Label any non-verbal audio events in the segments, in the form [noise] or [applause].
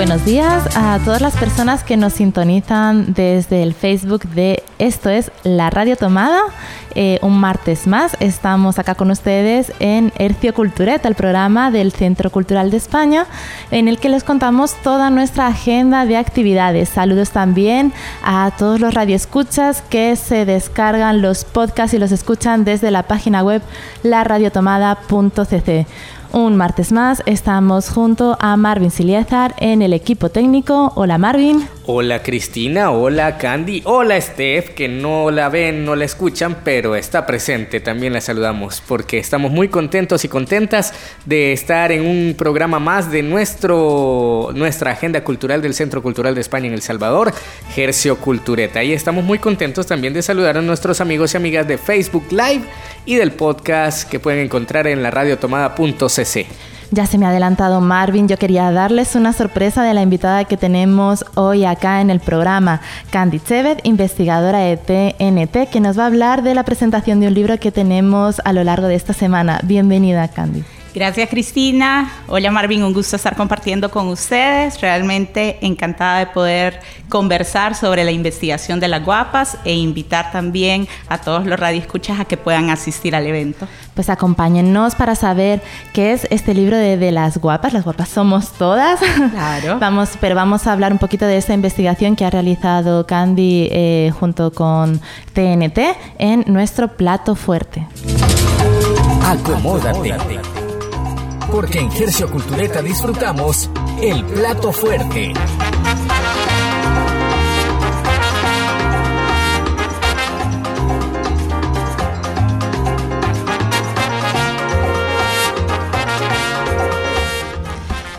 Buenos días a todas las personas que nos sintonizan desde el Facebook de Esto es la Radio Tomada. Eh, un martes más estamos acá con ustedes en Hercio Cultureta, el programa del Centro Cultural de España, en el que les contamos toda nuestra agenda de actividades. Saludos también a todos los radioescuchas que se descargan los podcasts y los escuchan desde la página web laradiotomada.cc. Un martes más estamos junto a Marvin Siliezar en el equipo técnico. Hola Marvin. Hola Cristina, hola Candy, hola Steph, que no la ven, no la escuchan, pero está presente, también la saludamos, porque estamos muy contentos y contentas de estar en un programa más de nuestro, nuestra agenda cultural del Centro Cultural de España en El Salvador, Gercio Cultureta. Y estamos muy contentos también de saludar a nuestros amigos y amigas de Facebook Live y del podcast que pueden encontrar en la Ya se me ha adelantado Marvin, yo quería darles una sorpresa de la invitada que tenemos hoy acá en el programa, Candy Chevet, investigadora de TNT, que nos va a hablar de la presentación de un libro que tenemos a lo largo de esta semana. Bienvenida, Candy. Gracias Cristina. Hola Marvin, un gusto estar compartiendo con ustedes. Realmente encantada de poder conversar sobre la investigación de las guapas e invitar también a todos los radioescuchas a que puedan asistir al evento. Pues acompáñennos para saber qué es este libro de, las guapas. Las guapas somos todas. Claro. [laughs] vamos, pero vamos a hablar un poquito de esta investigación que ha realizado Candy eh, junto con TNT en nuestro plato fuerte. Acomódate porque en Gercio Cultureta disfrutamos el plato fuerte.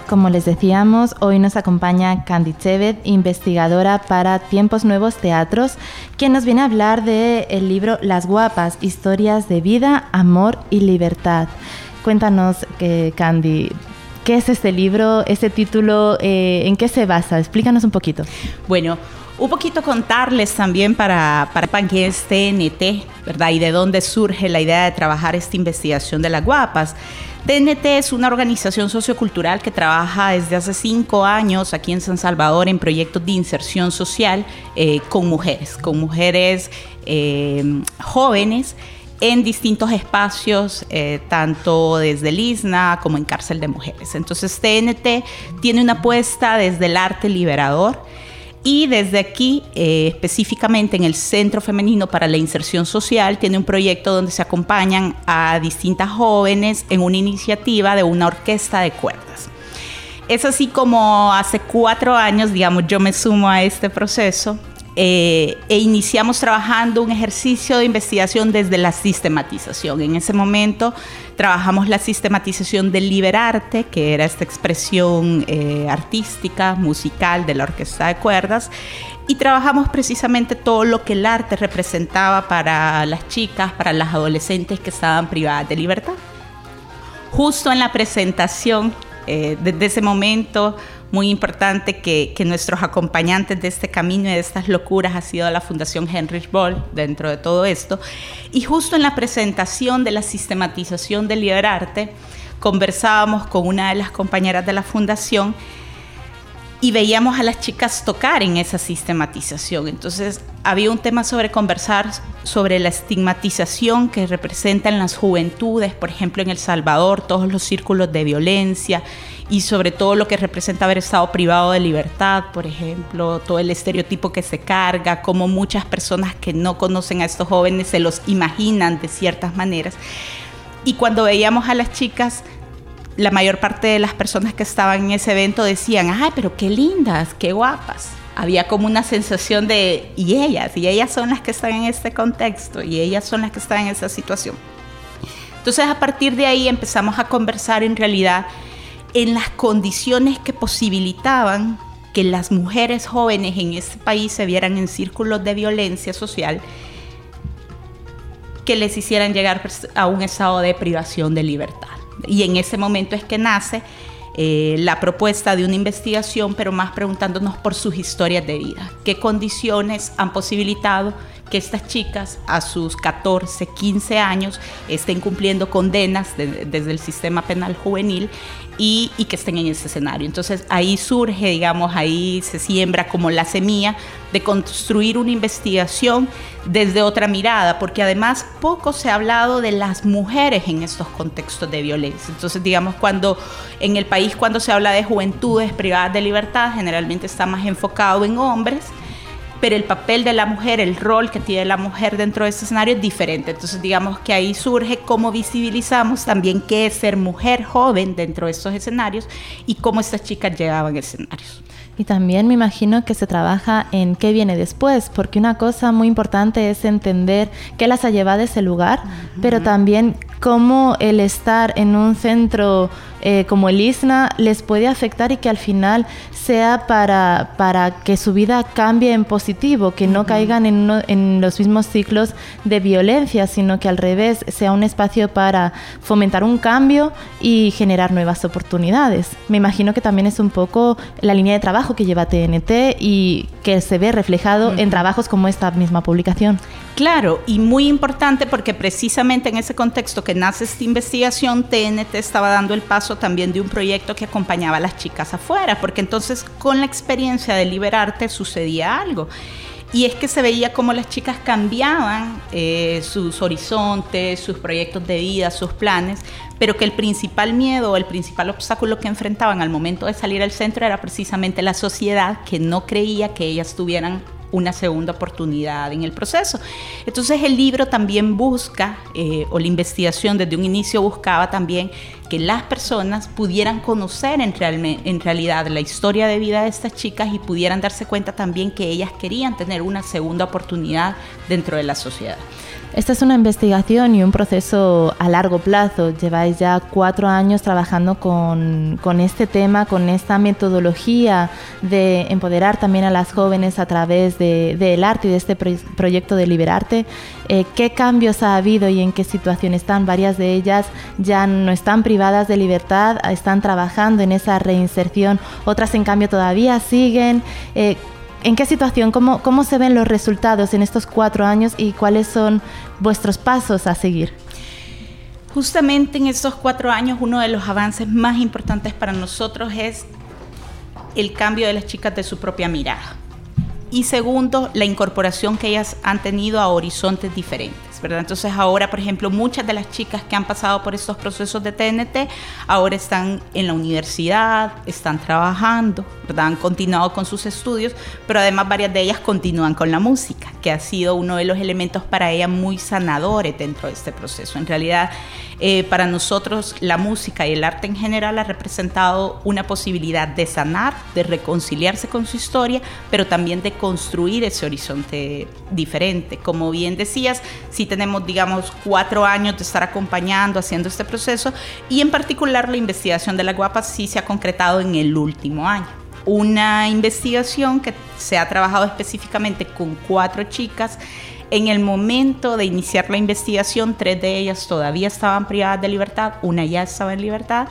Como les decíamos, hoy nos acompaña Candy Chevet, investigadora para Tiempos Nuevos Teatros, quien nos viene a hablar del libro Las Guapas, Historias de Vida, Amor y Libertad. Cuéntanos, eh, Candy, ¿qué es este libro, este título, eh, en qué se basa? Explícanos un poquito. Bueno, un poquito contarles también para, para qué es TNT, ¿verdad? Y de dónde surge la idea de trabajar esta investigación de las guapas. TNT es una organización sociocultural que trabaja desde hace cinco años aquí en San Salvador en proyectos de inserción social eh, con mujeres, con mujeres jóvenes en distintos espacios, eh, tanto desde el ISNA como en cárcel de mujeres. Entonces TNT tiene una apuesta desde el arte liberador y desde aquí, eh, específicamente en el Centro Femenino para la Inserción Social, tiene un proyecto donde se acompañan a distintas jóvenes en una iniciativa de una orquesta de cuerdas. Es así como hace cuatro años, digamos, yo me sumo a este proceso eh, e iniciamos trabajando un ejercicio de investigación desde la sistematización. En ese momento trabajamos la sistematización del liberarte, que era esta expresión eh, artística, musical de la orquesta de cuerdas, y trabajamos precisamente todo lo que el arte representaba para las chicas, para las adolescentes que estaban privadas de libertad. Justo en la presentación, eh, desde ese momento, muy importante que, nuestros acompañantes de este camino y de estas locuras ha sido la Fundación Heinrich Boll dentro de todo esto. Y justo en la presentación de la sistematización del liberarte, conversábamos con una de las compañeras de la fundación y veíamos a las chicas tocar en esa sistematización. Entonces había un tema sobre conversar sobre la estigmatización que representan las juventudes, por ejemplo en El Salvador, todos los círculos de violencia y sobre todo lo que representa haber estado privado de libertad, por ejemplo, todo el estereotipo que se carga, como muchas personas que no conocen a estos jóvenes se los imaginan de ciertas maneras. Y cuando veíamos a las chicas, la mayor parte de las personas que estaban en ese evento decían, ay, pero qué lindas, qué guapas. Había como una sensación de, y ellas, y ellas son las que están en este contexto, y ellas son las que están en esa situación. Entonces a partir de ahí empezamos a conversar en realidad en las condiciones que posibilitaban que las mujeres jóvenes en este país se vieran en círculos de violencia social que les hicieran llegar a un estado de privación de libertad. Y en ese momento es que nace eh, la propuesta de una investigación, pero más preguntándonos por sus historias de vida, qué condiciones han posibilitado que estas chicas a sus 14, 15 años estén cumpliendo condenas desde el sistema penal juvenil y, que estén en ese escenario. Entonces ahí surge, digamos, ahí se siembra como la semilla de construir una investigación desde otra mirada, porque además poco se ha hablado de las mujeres en estos contextos de violencia. Entonces, digamos, cuando en el país cuando se habla de juventudes privadas de libertad, generalmente está más enfocado en hombres pero el papel de la mujer, el rol que tiene la mujer dentro de ese escenario es diferente. Entonces, digamos que ahí surge cómo visibilizamos también qué es ser mujer joven dentro de estos escenarios y cómo estas chicas llegaban a escenarios. Y también me imagino que se trabaja en qué viene después, porque una cosa muy importante es entender qué las ha llevado a ese lugar, pero también cómo el estar en un centro eh, como el ISNA les puede afectar y que al final sea para, para que su vida cambie en positivo, que no caigan en, en, los mismos ciclos de violencia, sino que al revés sea un espacio para fomentar un cambio y generar nuevas oportunidades. Me imagino que también es un poco la línea de trabajo que lleva TNT y que se ve reflejado en trabajos como esta misma publicación. Claro, y muy importante porque precisamente en ese contexto que nace esta investigación, TNT estaba dando el paso también de un proyecto que acompañaba a las chicas afuera, porque entonces con la experiencia de liberarte sucedía algo. Y es que se veía cómo las chicas cambiaban eh, sus horizontes, sus proyectos de vida, sus planes, pero que el principal miedo, el principal obstáculo que enfrentaban al momento de salir al centro era precisamente la sociedad que no creía que ellas tuvieran una segunda oportunidad en el proceso. Entonces el libro también busca, eh, o la investigación desde un inicio buscaba también que las personas pudieran conocer en, en realidad la historia de vida de estas chicas y pudieran darse cuenta también que ellas querían tener una segunda oportunidad dentro de la sociedad. Esta es una investigación y un proceso a largo plazo. Lleváis ya cuatro años trabajando con, este tema, con esta metodología de empoderar también a las jóvenes a través del arte y de este proyecto de Liberarte. Eh, ¿Qué cambios ha habido y en qué situación están? Varias de ellas ya no están privadas de libertad, están trabajando en esa reinserción, otras en cambio todavía siguen. Eh, ¿En qué situación? ¿Cómo, ¿Cómo se ven los resultados en estos cuatro años y cuáles son vuestros pasos a seguir? Justamente en estos cuatro años uno de los avances más importantes para nosotros es el cambio de las chicas de su propia mirada. Y segundo, la incorporación que ellas han tenido a horizontes diferentes. Entonces ahora, por ejemplo, muchas de las chicas que han pasado por estos procesos de TNT ahora están en la universidad, están trabajando, ¿verdad? Han continuado con sus estudios, pero además varias de ellas continúan con la música, que ha sido uno de los elementos para ellas muy sanadores dentro de este proceso. En realidad, eh, para nosotros la música y el arte en general ha representado una posibilidad de sanar, de reconciliarse con su historia, pero también de construir ese horizonte diferente. Como bien decías, si tenemos, digamos, cuatro años de estar acompañando, haciendo este proceso, y en particular la investigación de la guapa sí se ha concretado en el último año. Una investigación que se ha trabajado específicamente con cuatro chicas en el momento de iniciar la investigación, tres de ellas todavía estaban privadas de libertad, una ya estaba en libertad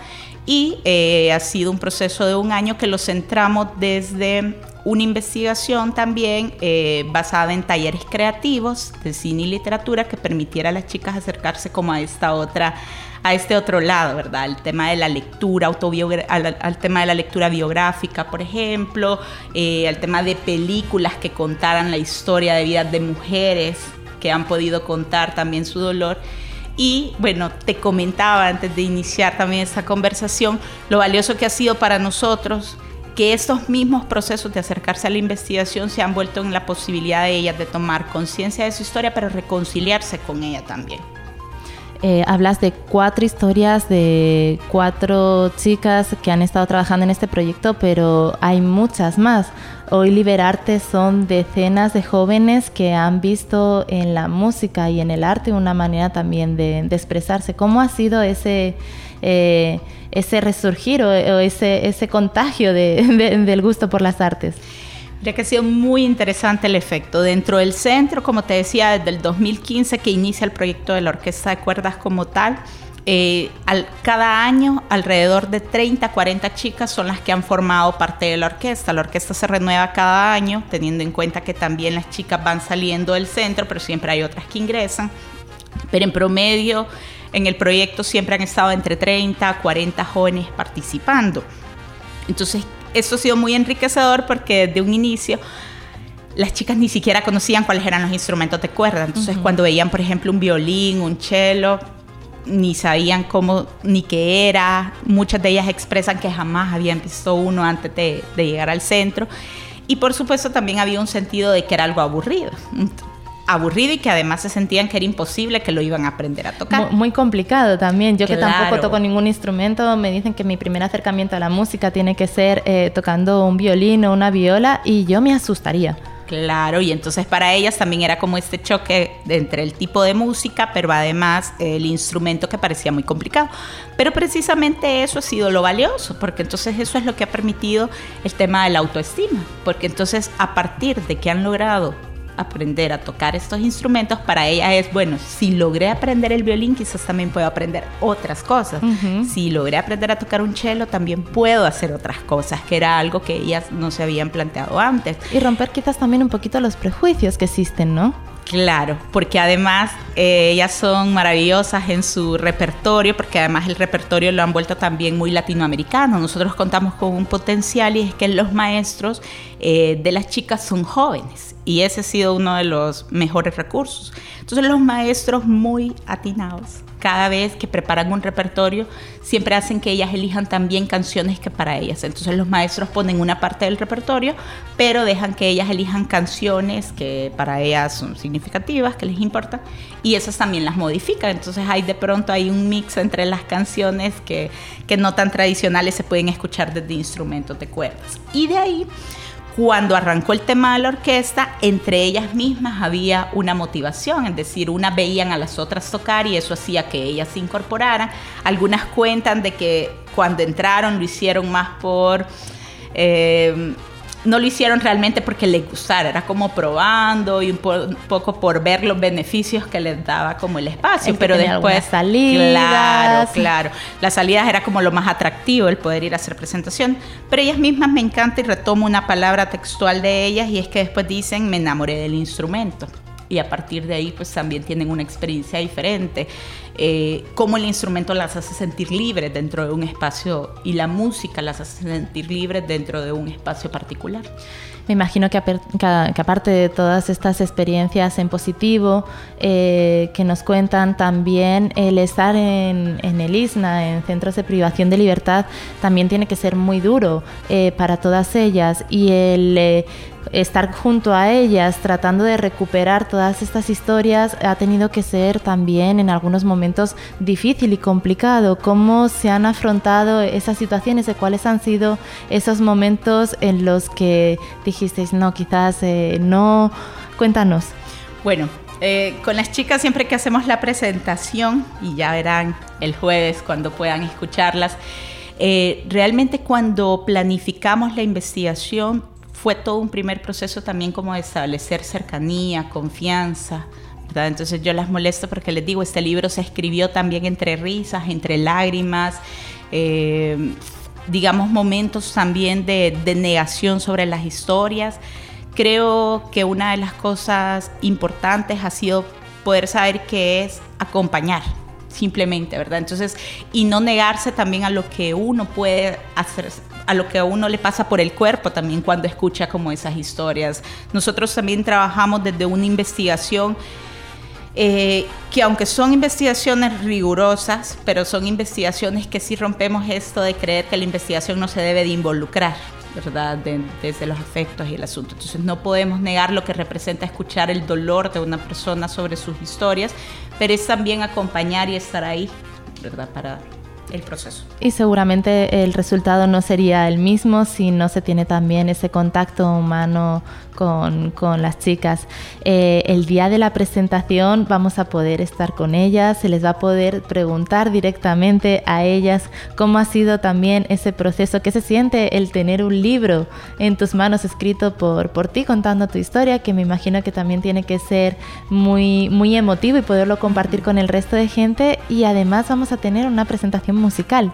y eh, ha sido un proceso de un año que lo centramos desde una investigación también eh, basada en talleres creativos de cine y literatura que permitiera a las chicas acercarse como a esta otra a este otro lado, ¿verdad? El tema de la lectura autobiográfica, al, tema de la lectura biográfica, por ejemplo, eh, al tema de películas que contaran la historia de vidas de mujeres que han podido contar también su dolor. Y bueno, te comentaba antes de iniciar también esta conversación lo valioso que ha sido para nosotros que estos mismos procesos de acercarse a la investigación se han vuelto en la posibilidad de ellas de tomar conciencia de su historia, pero reconciliarse con ella también. Eh, hablas de cuatro historias de cuatro chicas que han estado trabajando en este proyecto, pero hay muchas más. Hoy Liberarte son decenas de jóvenes que han visto en la música y en el arte una manera también de, expresarse. ¿Cómo ha sido ese, eh, ese resurgir o, ese, ese contagio [laughs] del gusto por las artes? Ya que ha sido muy interesante el efecto. Dentro del centro, como te decía, desde el 2015 que inicia el proyecto de la Orquesta de Cuerdas como tal, eh, al, cada año alrededor de 30, 40 chicas son las que han formado parte de la orquesta. La orquesta se renueva cada año, teniendo en cuenta que también las chicas van saliendo del centro, pero siempre hay otras que ingresan. Pero en promedio, en el proyecto siempre han estado entre 30 40 jóvenes participando. Entonces, eso ha sido muy enriquecedor porque desde un inicio las chicas ni siquiera conocían cuáles eran los instrumentos de cuerda. Entonces, cuando veían, por ejemplo, un violín, un cello, ni sabían cómo ni qué era. Muchas de ellas expresan que jamás habían visto uno antes de, de llegar al centro. Y por supuesto también había un sentido de que era algo aburrido aburrido y que además se sentían que era imposible que lo iban a aprender a tocar. Muy, complicado también. Yo que tampoco toco ningún instrumento, me dicen que mi primer acercamiento a la música tiene que ser eh, tocando un violín o una viola y yo me asustaría. Claro, y entonces para ellas también era como este choque entre el tipo de música, pero además el instrumento que parecía muy complicado. Pero precisamente eso ha sido lo valioso, porque entonces eso es lo que ha permitido el tema de la autoestima, porque entonces a partir de que han logrado aprender a tocar estos instrumentos, para ella es, bueno, si logré aprender el violín, quizás también puedo aprender otras cosas. Si logré aprender a tocar un cello, también puedo hacer otras cosas, que era algo que ellas no se habían planteado antes. Y romper quizás también un poquito los prejuicios que existen, ¿no? Claro, porque además eh, ellas son maravillosas en su repertorio, porque además el repertorio lo han vuelto también muy latinoamericano. Nosotros contamos con un potencial y es que los maestros eh, de las chicas son jóvenes y ese ha sido uno de los mejores recursos. Entonces los maestros muy atinados cada vez que preparan un repertorio, siempre hacen que ellas elijan también canciones que para ellas. Entonces los maestros ponen una parte del repertorio, pero dejan que ellas elijan canciones que para ellas son significativas, que les importa, y esas también las modifican. Entonces hay de pronto hay un mix entre las canciones que, que no tan tradicionales se pueden escuchar desde instrumentos de cuerdas. Y de ahí cuando arrancó el tema de la orquesta, entre ellas mismas había una motivación, es decir, unas veían a las otras tocar y eso hacía que ellas se incorporaran. Algunas cuentan de que cuando entraron lo hicieron más por... Eh, no lo hicieron realmente porque les gustara, era como probando y un, poco por ver los beneficios que les daba como el espacio, pero después salidas. Claro, claro. Las salidas era como lo más atractivo el poder ir a hacer presentación, pero ellas mismas me encanta y retomo una palabra textual de ellas y es que después dicen me enamoré del instrumento y a partir de ahí pues también tienen una experiencia diferente. Eh, cómo el instrumento las hace sentir libres dentro de un espacio y la música las hace sentir libres dentro de un espacio particular. Me imagino que, aparte de todas estas experiencias en positivo eh, que nos cuentan, también el estar en, el ISNA, en centros de privación de libertad, también tiene que ser muy duro eh, para todas ellas y el eh, estar junto a ellas tratando de recuperar todas estas historias ha tenido que ser también en algunos momentos difícil y complicado. ¿Cómo se han afrontado esas situaciones y cuáles han sido esos momentos en los que dijisteis, no, quizás eh, no? Cuéntanos. Bueno, eh, con las chicas siempre que hacemos la presentación, y ya verán el jueves cuando puedan escucharlas, eh, realmente cuando planificamos la investigación fue todo un primer proceso también como de establecer cercanía, confianza. ¿verdad? Entonces yo las molesto porque les digo, este libro se escribió también entre risas, entre lágrimas, eh, digamos momentos también de, de negación sobre las historias. Creo que una de las cosas importantes ha sido poder saber qué es acompañar, simplemente, ¿verdad? Entonces, y no negarse también a lo que uno puede hacer, a lo que a uno le pasa por el cuerpo también cuando escucha como esas historias. Nosotros también trabajamos desde una investigación eh, que aunque son investigaciones rigurosas, pero son investigaciones que sí rompemos esto de creer que la investigación no se debe de involucrar. ¿Verdad? desde los afectos y el asunto. Entonces no podemos negar lo que representa escuchar el dolor de una persona sobre sus historias, pero es también acompañar y estar ahí, ¿verdad? Para el proceso. Y seguramente el resultado no sería el mismo si no se tiene también ese contacto humano con, con las chicas. Eh, el día de la presentación vamos a poder estar con ellas, se les va a poder preguntar directamente a ellas cómo ha sido también ese proceso, qué se siente el tener un libro en tus manos escrito por, por ti contando tu historia, que me imagino que también tiene que ser muy, muy emotivo y poderlo compartir con el resto de gente y además vamos a tener una presentación musical.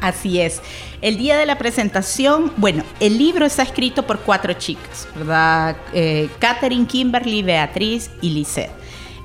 Así es. El día de la presentación, bueno, el libro está escrito por cuatro chicas, ¿verdad? Eh, Catherine, Kimberly, Beatriz y Lisette.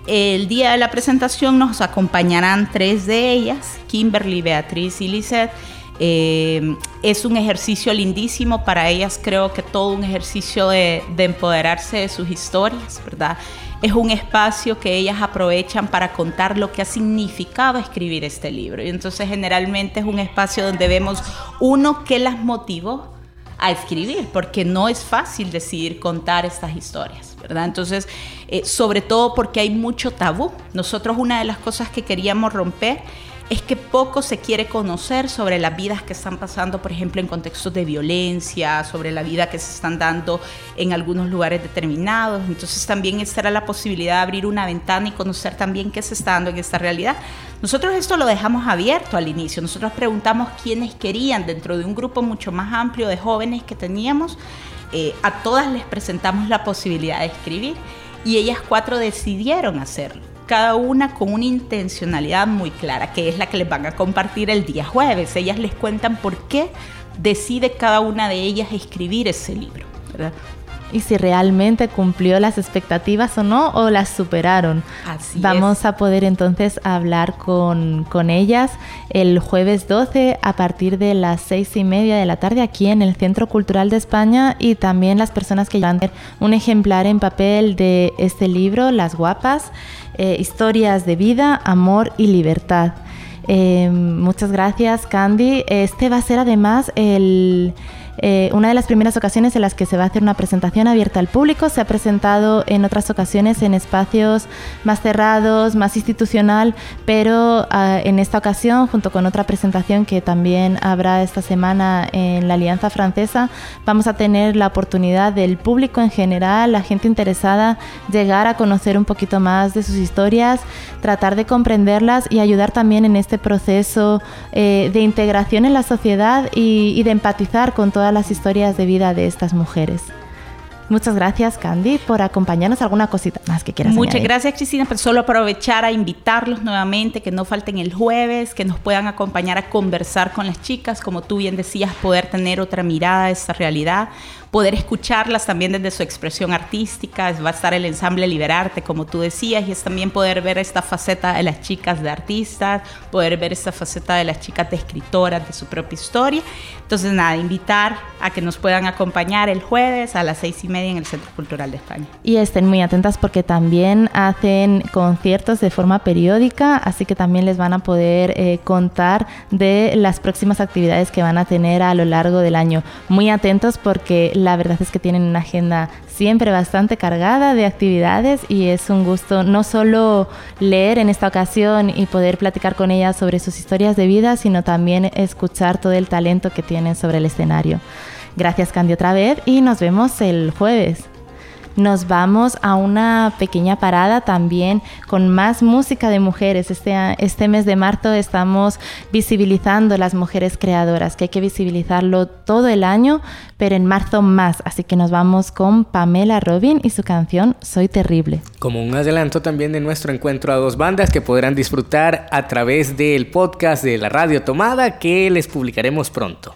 El día de la presentación nos acompañarán tres de ellas, Kimberly, Beatriz y Lisette. Eh, es un ejercicio lindísimo para ellas, creo que todo un ejercicio de, de empoderarse de sus historias, ¿verdad? Es un espacio que ellas aprovechan para contar lo que ha significado escribir este libro. Y entonces generalmente es un espacio donde vemos uno que las motivó a escribir, porque no es fácil decidir contar estas historias, ¿verdad? Entonces, eh, sobre todo porque hay mucho tabú. Nosotros una de las cosas que queríamos romper es que poco se quiere conocer sobre las vidas que están pasando, por ejemplo, en contextos de violencia, sobre la vida que se están dando en algunos lugares determinados. Entonces también esta era la posibilidad de abrir una ventana y conocer también qué se está dando en esta realidad. Nosotros esto lo dejamos abierto al inicio. Nosotros preguntamos quiénes querían dentro de un grupo mucho más amplio de jóvenes que teníamos. Eh, a todas les presentamos la posibilidad de escribir y ellas cuatro decidieron hacerlo cada una con una intencionalidad muy clara, que es la que les van a compartir el día jueves. Ellas les cuentan por qué decide cada una de ellas escribir ese libro. ¿verdad? y si realmente cumplió las expectativas o no, o las superaron. Así Vamos a poder entonces hablar con, con, ellas el jueves 12 a partir de las seis y media de la tarde aquí en el Centro Cultural de España y también las personas que llevan un ejemplar en papel de este libro, Las Guapas, eh, Historias de Vida, Amor y Libertad. Eh, muchas gracias, Candy. Este va a ser además el eh, una de las primeras ocasiones en las que se va a hacer una presentación abierta al público. Se ha presentado en otras ocasiones en espacios más cerrados, más institucional, pero ah, en esta ocasión, junto con otra presentación que también habrá esta semana en la Alianza Francesa, vamos a tener la oportunidad del público en general, la gente interesada, llegar a conocer un poquito más de sus historias, tratar de comprenderlas y ayudar también en este proceso eh, de integración en la sociedad y, y de empatizar con todas las historias de vida de estas mujeres. Muchas gracias, Candy, por acompañarnos. ¿Alguna cosita más que quieras Muchas gracias, Cristina. Pues solo aprovechar a invitarlos nuevamente, que no falten el jueves, que nos puedan acompañar a conversar con las chicas, como tú bien decías, poder tener otra mirada a esta realidad, poder escucharlas también desde su expresión artística. Va a estar el ensamble Liberarte, como tú decías, y es también poder ver esta faceta de las chicas de artistas, poder ver esta faceta de las chicas de escritoras, de su propia historia. Entonces, nada, invitar a que nos puedan acompañar el jueves a las seis y media en el Centro Cultural de España. Y estén muy atentas porque también hacen conciertos de forma periódica, así que también les van a poder eh, contar de las próximas actividades que van a tener a lo largo del año. Muy atentos porque la verdad es que tienen una agenda siempre bastante cargada de actividades y es un gusto no solo leer en esta ocasión y poder platicar con ellas sobre sus historias de vida, sino también escuchar todo el talento que tienen sobre el escenario. Gracias Candy otra vez y nos vemos el jueves nos vamos a una pequeña parada también con más música de mujeres. Este, este mes de marzo estamos visibilizando las mujeres creadoras, que hay que visibilizarlo todo el año, pero en marzo más. Así que nos vamos con Pamela Robin y su canción Soy Terrible. Como un adelanto también de nuestro encuentro a dos bandas que podrán disfrutar a través del podcast de la Radio Tomada que les publicaremos pronto.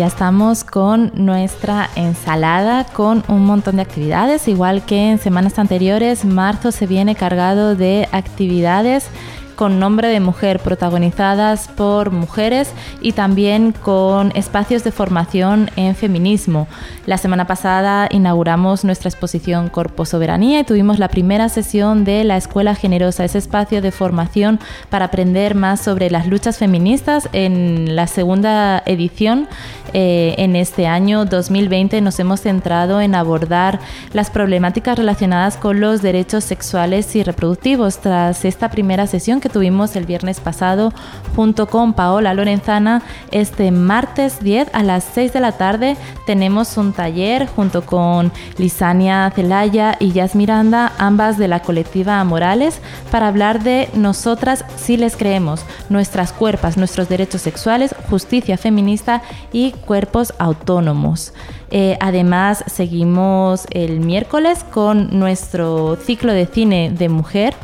ya estamos con nuestra ensalada con un montón de actividades, igual que en semanas anteriores, marzo se viene cargado de actividades con nombre de mujer, protagonizadas por mujeres y también con espacios de formación en feminismo. La semana pasada inauguramos nuestra exposición Corpo Soberanía y tuvimos la primera sesión de la Escuela Generosa, ese espacio de formación para aprender más sobre las luchas feministas. En la segunda edición, eh, en este año 2020, nos hemos centrado en abordar las problemáticas relacionadas con los derechos sexuales y reproductivos. Tras esta primera sesión que tuvimos el viernes pasado junto con Paola Lorenzana, este martes 10 a las 6 de la tarde tenemos un taller junto con Lisania Celaya y Yas Miranda, ambas de la colectiva Morales, para hablar de nosotras si les creemos, nuestras cuerpas, nuestros derechos sexuales, justicia feminista y cuerpos autónomos. Eh, además, seguimos el miércoles con nuestro ciclo de cine de mujer.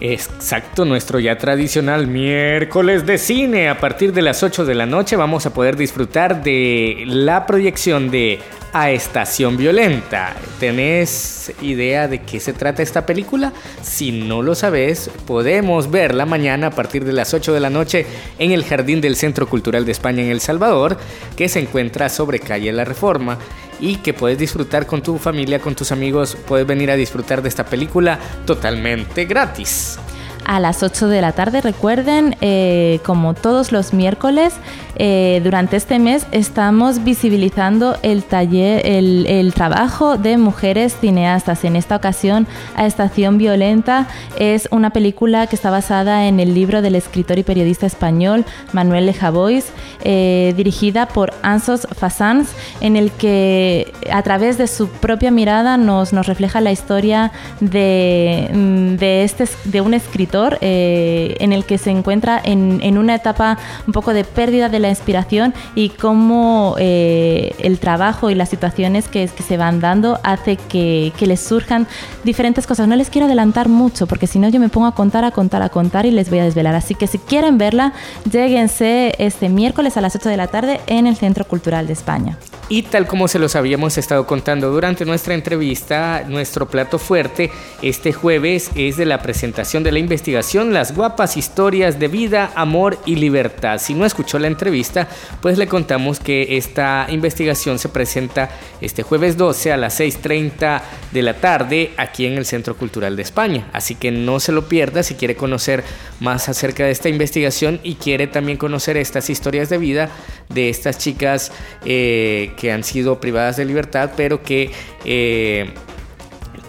Exacto, nuestro ya tradicional miércoles de cine. A partir de las 8 de la noche vamos a poder disfrutar de la proyección de A Estación Violenta. ¿Tenés idea de qué se trata esta película? Si no lo sabes, podemos verla mañana a partir de las 8 de la noche en el Jardín del Centro Cultural de España en El Salvador, que se encuentra sobre calle La Reforma y que puedes disfrutar con tu familia, con tus amigos, puedes venir a disfrutar de esta película totalmente gratis a las 8 de la tarde. Recuerden, eh, como todos los miércoles, eh, durante este mes estamos visibilizando el taller, el, el, trabajo de mujeres cineastas. En esta ocasión, A Estación Violenta es una película que está basada en el libro del escritor y periodista español Manuel Lejavois, eh, dirigida por Ansos Fassans, en el que a través de su propia mirada nos, nos refleja la historia de, mm, de, este, de un escritor eh, en el que se encuentra en, en, una etapa un poco de pérdida de la inspiración y cómo eh, el trabajo y las situaciones que, que se van dando hace que, que, les surjan diferentes cosas. No les quiero adelantar mucho porque si no yo me pongo a contar, a contar, a contar y les voy a desvelar. Así que si quieren verla, lleguense este miércoles a las 8 de la tarde en el Centro Cultural de España. Y tal como se los habíamos estado contando durante nuestra entrevista, nuestro plato fuerte este jueves es de la presentación de la investigación Las guapas historias de vida, amor y libertad. Si no escuchó la entrevista, pues le contamos que esta investigación se presenta este jueves 12 a las 6.30 de la tarde aquí en el Centro Cultural de España. Así que no se lo pierda si quiere conocer más acerca de esta investigación y quiere también conocer estas historias de vida de estas chicas eh, que han sido privadas de libertad, pero que eh,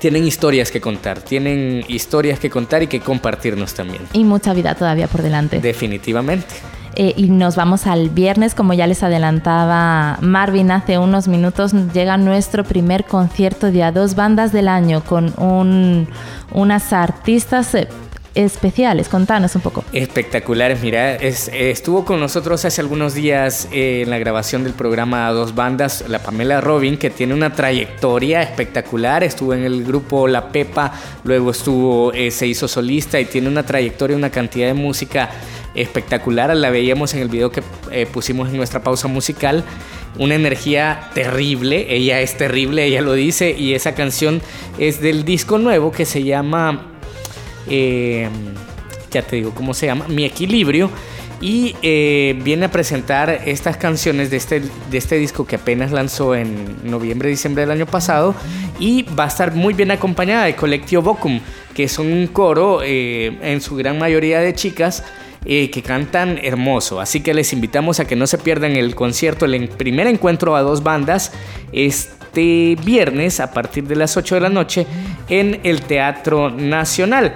tienen historias que contar, tienen historias que contar y que compartirnos también. Y mucha vida todavía por delante. Definitivamente. Eh, y nos vamos al viernes, como ya les adelantaba Marvin hace unos minutos, llega nuestro primer concierto de a dos bandas del año con un, unas artistas especiales. Contanos un poco. Espectaculares, mira, es, estuvo con nosotros hace algunos días eh, en la grabación del programa a Dos Bandas, la Pamela Robin, que tiene una trayectoria espectacular, estuvo en el grupo La Pepa, luego estuvo, eh, se hizo solista y tiene una trayectoria, una cantidad de música espectacular, la veíamos en el video que eh, pusimos en nuestra pausa musical, una energía terrible, ella es terrible, ella lo dice, y esa canción es del disco nuevo que se llama eh, ya te digo cómo se llama, Mi Equilibrio. Y eh, viene a presentar estas canciones de este, de este disco que apenas lanzó en noviembre, diciembre del año pasado. Y va a estar muy bien acompañada de Colectivo Bocum, que es un coro eh, en su gran mayoría de chicas. Eh, que cantan hermoso. Así que les invitamos a que no se pierdan el concierto, el primer encuentro a dos bandas este viernes a partir de las 8 de la noche en el Teatro Nacional.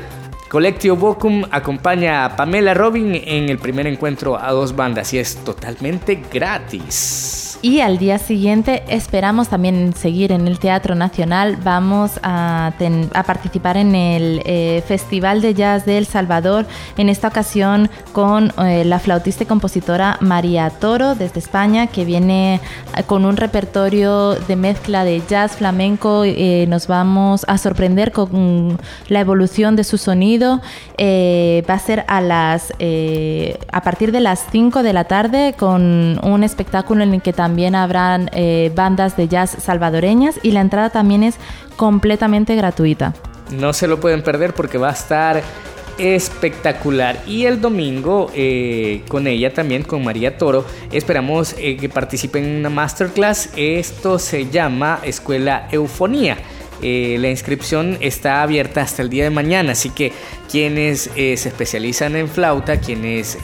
Colectivo Bocum acompaña a Pamela Robin en el primer encuentro a dos bandas y es totalmente gratis. Y al día siguiente esperamos también seguir en el Teatro Nacional. Vamos a, ten, a participar en el eh, Festival de Jazz de El Salvador, en esta ocasión con eh, la flautista y compositora María Toro desde España, que viene eh, con un repertorio de mezcla de jazz flamenco. Eh, nos vamos a sorprender con la evolución de su sonido. va a ser a, las, a partir de las 5 de la tarde con un espectáculo en el que también también habrán eh, bandas de jazz salvadoreñas y la entrada también es completamente gratuita. No se lo pueden perder porque va a estar espectacular. Y el domingo eh, con ella también, con María Toro, esperamos eh, que participen en una masterclass. Esto se llama Escuela Eufonía. La inscripción está abierta hasta el día de mañana, así que quienes se especializan en flauta, quienes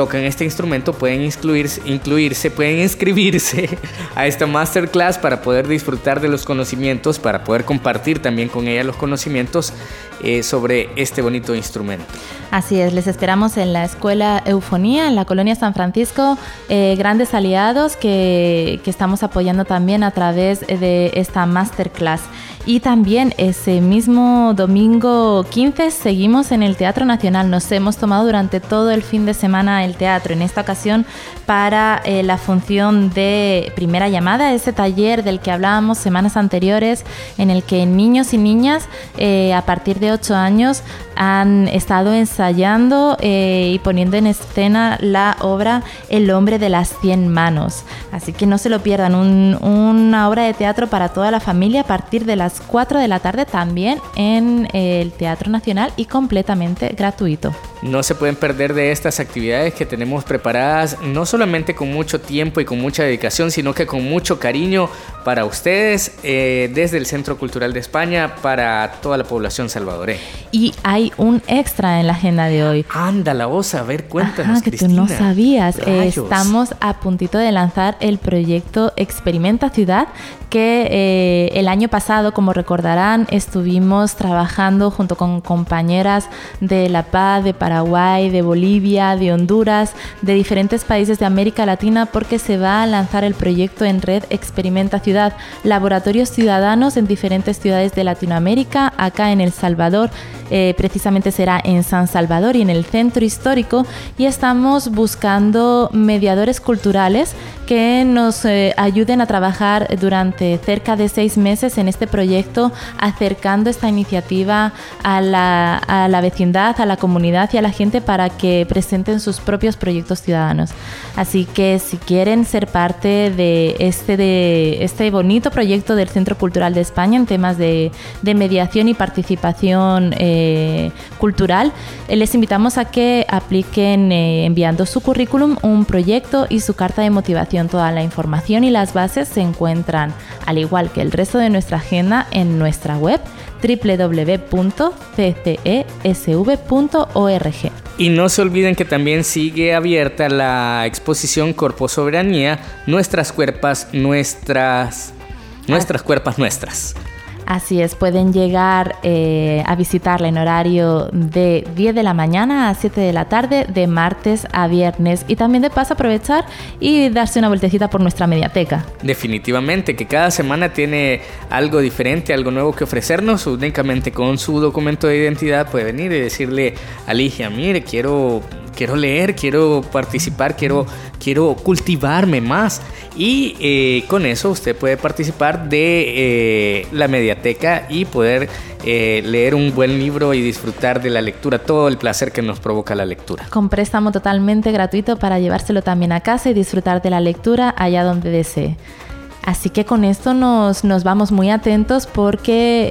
tocan este instrumento pueden incluirse, incluirse, pueden inscribirse [laughs] a esta masterclass para poder disfrutar de los conocimientos, para poder compartir también con ella los conocimientos eh, sobre este bonito instrumento. Así es, les esperamos en la Escuela Eufonía, en la Colonia San Francisco, eh, grandes aliados que, que estamos apoyando también a través de esta masterclass. Y también ese mismo domingo 15 seguimos en el Teatro Nacional. Nos hemos tomado durante todo el fin de semana el teatro, en esta ocasión para eh, la función de primera llamada, ese taller del que hablábamos semanas anteriores, en el que niños y niñas eh, a partir de 8 años han estado ensayando eh, y poniendo en escena la obra El hombre de las 100 manos. Así que no se lo pierdan, un- una obra de teatro para toda la familia a partir de las 4 de la tarde también en eh, el Teatro Nacional y completamente gratuito. No se pueden perder de estas actividades que tenemos preparadas, no solamente con mucho tiempo y con mucha dedicación, sino que con mucho cariño para ustedes eh, desde el Centro Cultural de España para toda la población salvadoreña. Y hay un extra en la agenda de hoy. Anda, la osa, a ver, cuéntanos. Ajá, que tú no sabías. Eh, estamos a puntito de lanzar el proyecto Experimenta Ciudad, que eh, el año pasado, como recordarán, estuvimos trabajando junto con compañeras de La Paz, de Paraguay, de Bolivia, de Honduras, de diferentes países de América Latina, porque se va a lanzar el proyecto en red Experimenta Ciudad, laboratorios ciudadanos en diferentes ciudades de Latinoamérica, acá en El Salvador, eh, precisamente será en San Salvador y en el centro histórico, y estamos buscando mediadores culturales que nos eh, ayuden a trabajar durante cerca de seis meses en este proyecto, acercando esta iniciativa a la, a la vecindad, a la comunidad y a la gente para que presenten sus propios proyectos ciudadanos. Así que si quieren ser parte de este, de este bonito proyecto del Centro Cultural de España en temas de, de mediación y participación eh, cultural, eh, les invitamos a que apliquen enviando su currículum, un proyecto y su carta de motivación. Toda la información y las bases se encuentran, al igual que el resto de nuestra agenda, en nuestra web www.ccesv.org. Y no se olviden que también sigue abierta la exposición Corpo Soberanía, Nuestras Cuerpas, Nuestras... Nuestras Cuerpas Nuestras. Así es, pueden llegar eh, a visitarla en horario de 10 de la mañana a 7 de la tarde, de martes a viernes. Y también de paso aprovechar y darse una vueltecita por nuestra mediateca. Definitivamente que cada semana tiene algo diferente, algo nuevo que ofrecernos. Únicamente con su documento de identidad puede venir y decirle a Ligia, mire, quiero, quiero leer, quiero participar, quiero, quiero cultivarme más. Y eh, con eso usted puede participar de eh, la mediateca y poder eh, leer un buen libro y disfrutar de la lectura, todo el placer que nos provoca la lectura. Con préstamo totalmente gratuito para llevárselo también a casa y disfrutar de la lectura allá donde desee. Así que con esto nos, nos vamos muy atentos porque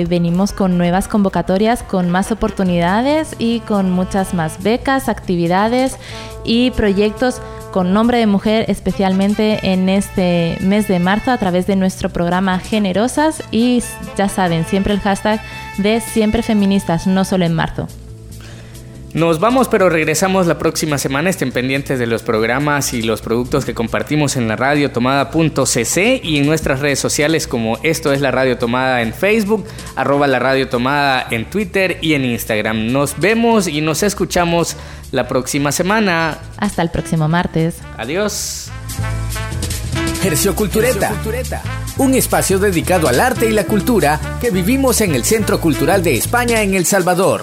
eh, venimos con nuevas convocatorias, con más oportunidades y con muchas más becas, actividades y proyectos con nombre de mujer, especialmente en este mes de marzo a través de nuestro programa Generosas y ya saben, siempre el hashtag de siempre feministas, no solo en marzo. Nos vamos, pero regresamos la próxima semana. Estén pendientes de los programas y los productos que compartimos en la radio tomada.cc y en nuestras redes sociales como esto es la radio tomada en Facebook, arroba la radio tomada en Twitter y en Instagram. Nos vemos y nos escuchamos la próxima semana. Hasta el próximo martes. Adiós. Hercio Cultureta, un espacio dedicado al arte y la cultura que vivimos en el Centro Cultural de España en El Salvador.